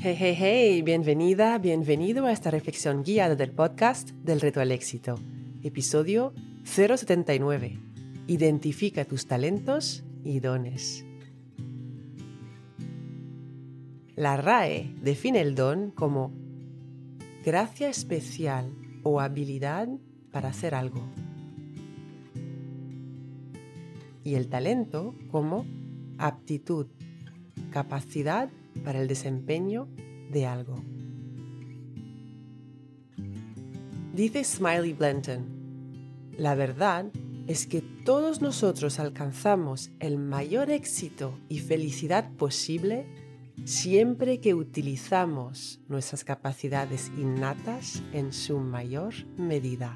Hey, hey, hey, bienvenida, bienvenido a esta reflexión guiada del podcast del reto al éxito. Episodio 079. Identifica tus talentos y dones. La RAE define el don como gracia especial o habilidad para hacer algo. Y el talento como aptitud, capacidad para el desempeño de algo. Dice Smiley Blenton, la verdad es que todos nosotros alcanzamos el mayor éxito y felicidad posible siempre que utilizamos nuestras capacidades innatas en su mayor medida.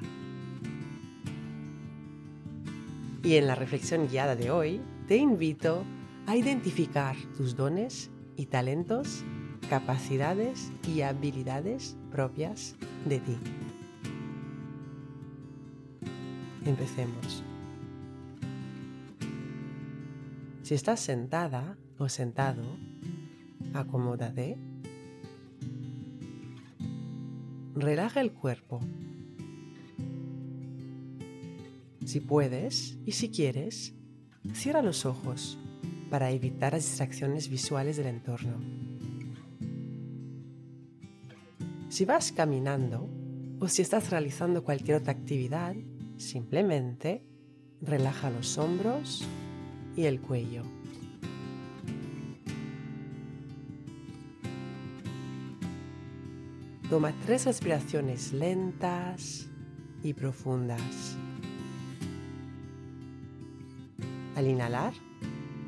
Y en la reflexión guiada de hoy te invito a identificar tus dones y talentos, capacidades y habilidades propias de ti. Empecemos. Si estás sentada o sentado, acomódate. Relaja el cuerpo. Si puedes y si quieres, cierra los ojos para evitar las distracciones visuales del entorno. Si vas caminando o si estás realizando cualquier otra actividad, simplemente relaja los hombros y el cuello. Toma tres respiraciones lentas y profundas. Al inhalar,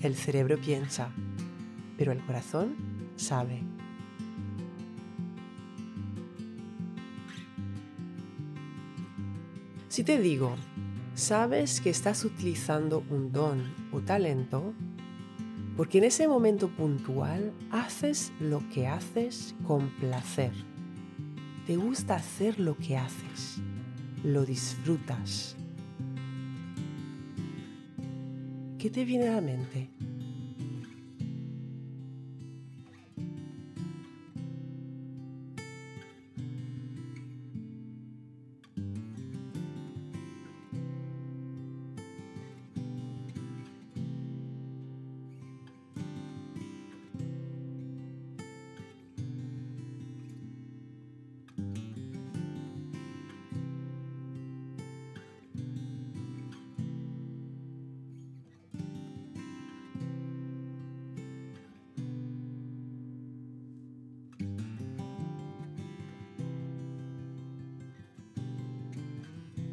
El cerebro piensa, pero el corazón sabe. Si te digo, sabes que estás utilizando un don o talento, porque en ese momento puntual haces lo que haces con placer. Te gusta hacer lo que haces, lo disfrutas, ¿Qué te viene a la mente?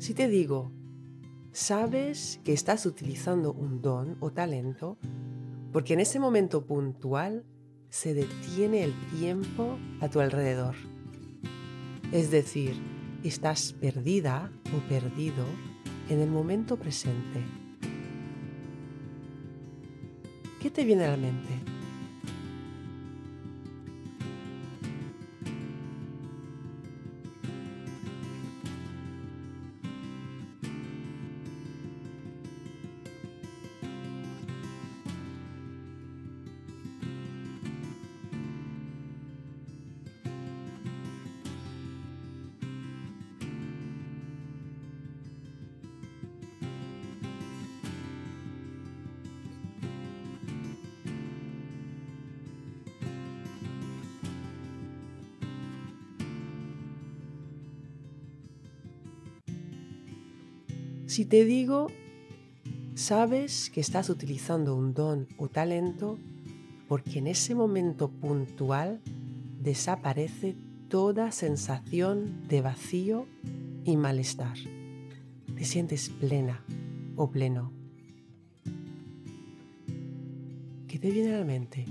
Si te digo, sabes que estás utilizando un don o talento porque en ese momento puntual se detiene el tiempo a tu alrededor. Es decir, estás perdida o perdido en el momento presente. ¿Qué te viene a la mente? Si te digo, sabes que estás utilizando un don o talento porque en ese momento puntual desaparece toda sensación de vacío y malestar. Te sientes plena o pleno. ¿Qué te viene a la mente?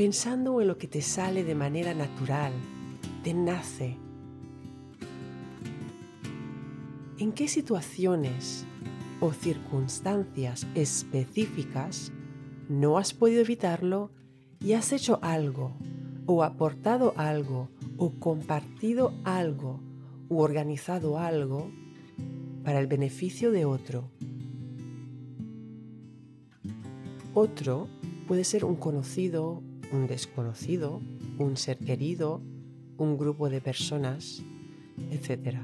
Pensando en lo que te sale de manera natural, te nace. ¿En qué situaciones o circunstancias específicas no has podido evitarlo y has hecho algo o aportado algo o compartido algo u organizado algo para el beneficio de otro? Otro puede ser un conocido un desconocido, un ser querido, un grupo de personas, etc.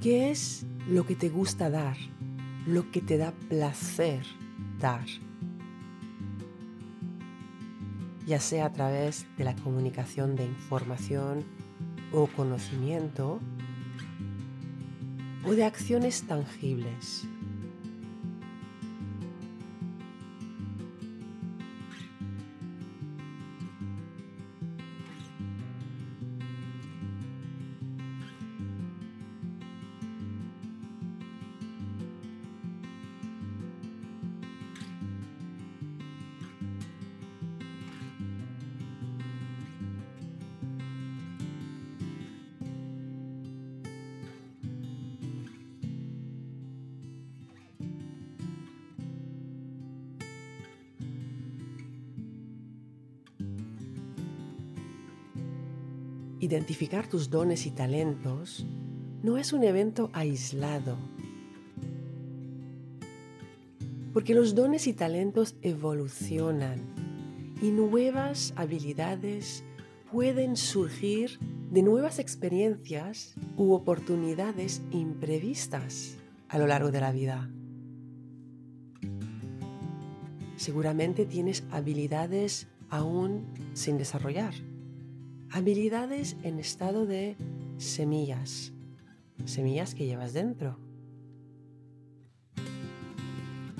¿Qué es lo que te gusta dar? Lo que te da placer dar. Ya sea a través de la comunicación de información o conocimiento o de acciones tangibles Identificar tus dones y talentos no es un evento aislado, porque los dones y talentos evolucionan y nuevas habilidades pueden surgir de nuevas experiencias u oportunidades imprevistas a lo largo de la vida. Seguramente tienes habilidades aún sin desarrollar habilidades en estado de semillas, semillas que llevas dentro.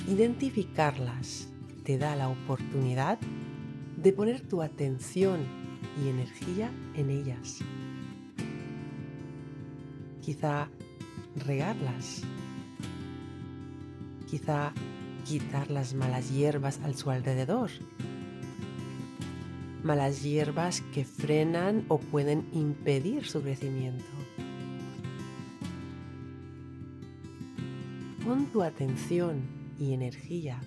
Identificarlas te da la oportunidad de poner tu atención y energía en ellas. Quizá regarlas. Quizá quitar las malas hierbas al su alrededor malas hierbas que frenan o pueden impedir su crecimiento. Pon tu atención y energía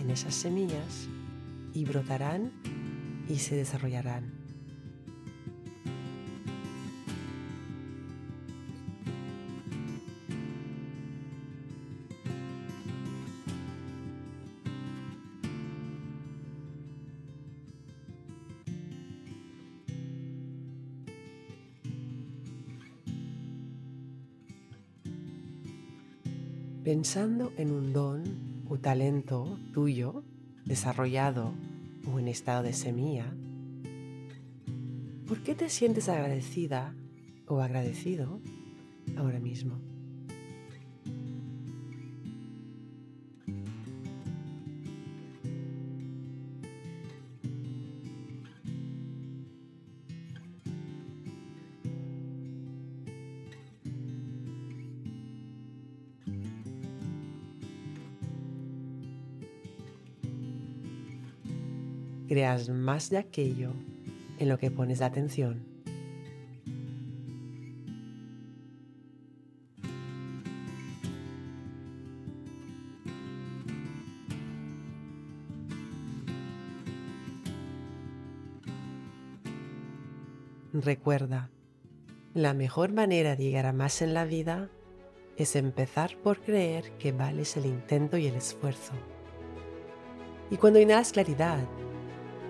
en esas semillas y brotarán y se desarrollarán. Pensando en un don o talento tuyo desarrollado o en estado de semilla, ¿por qué te sientes agradecida o agradecido ahora mismo? Creas más de aquello en lo que pones atención. Recuerda, la mejor manera de llegar a más en la vida es empezar por creer que vales el intento y el esfuerzo. Y cuando inhalas claridad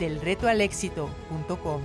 delretoalexito.com.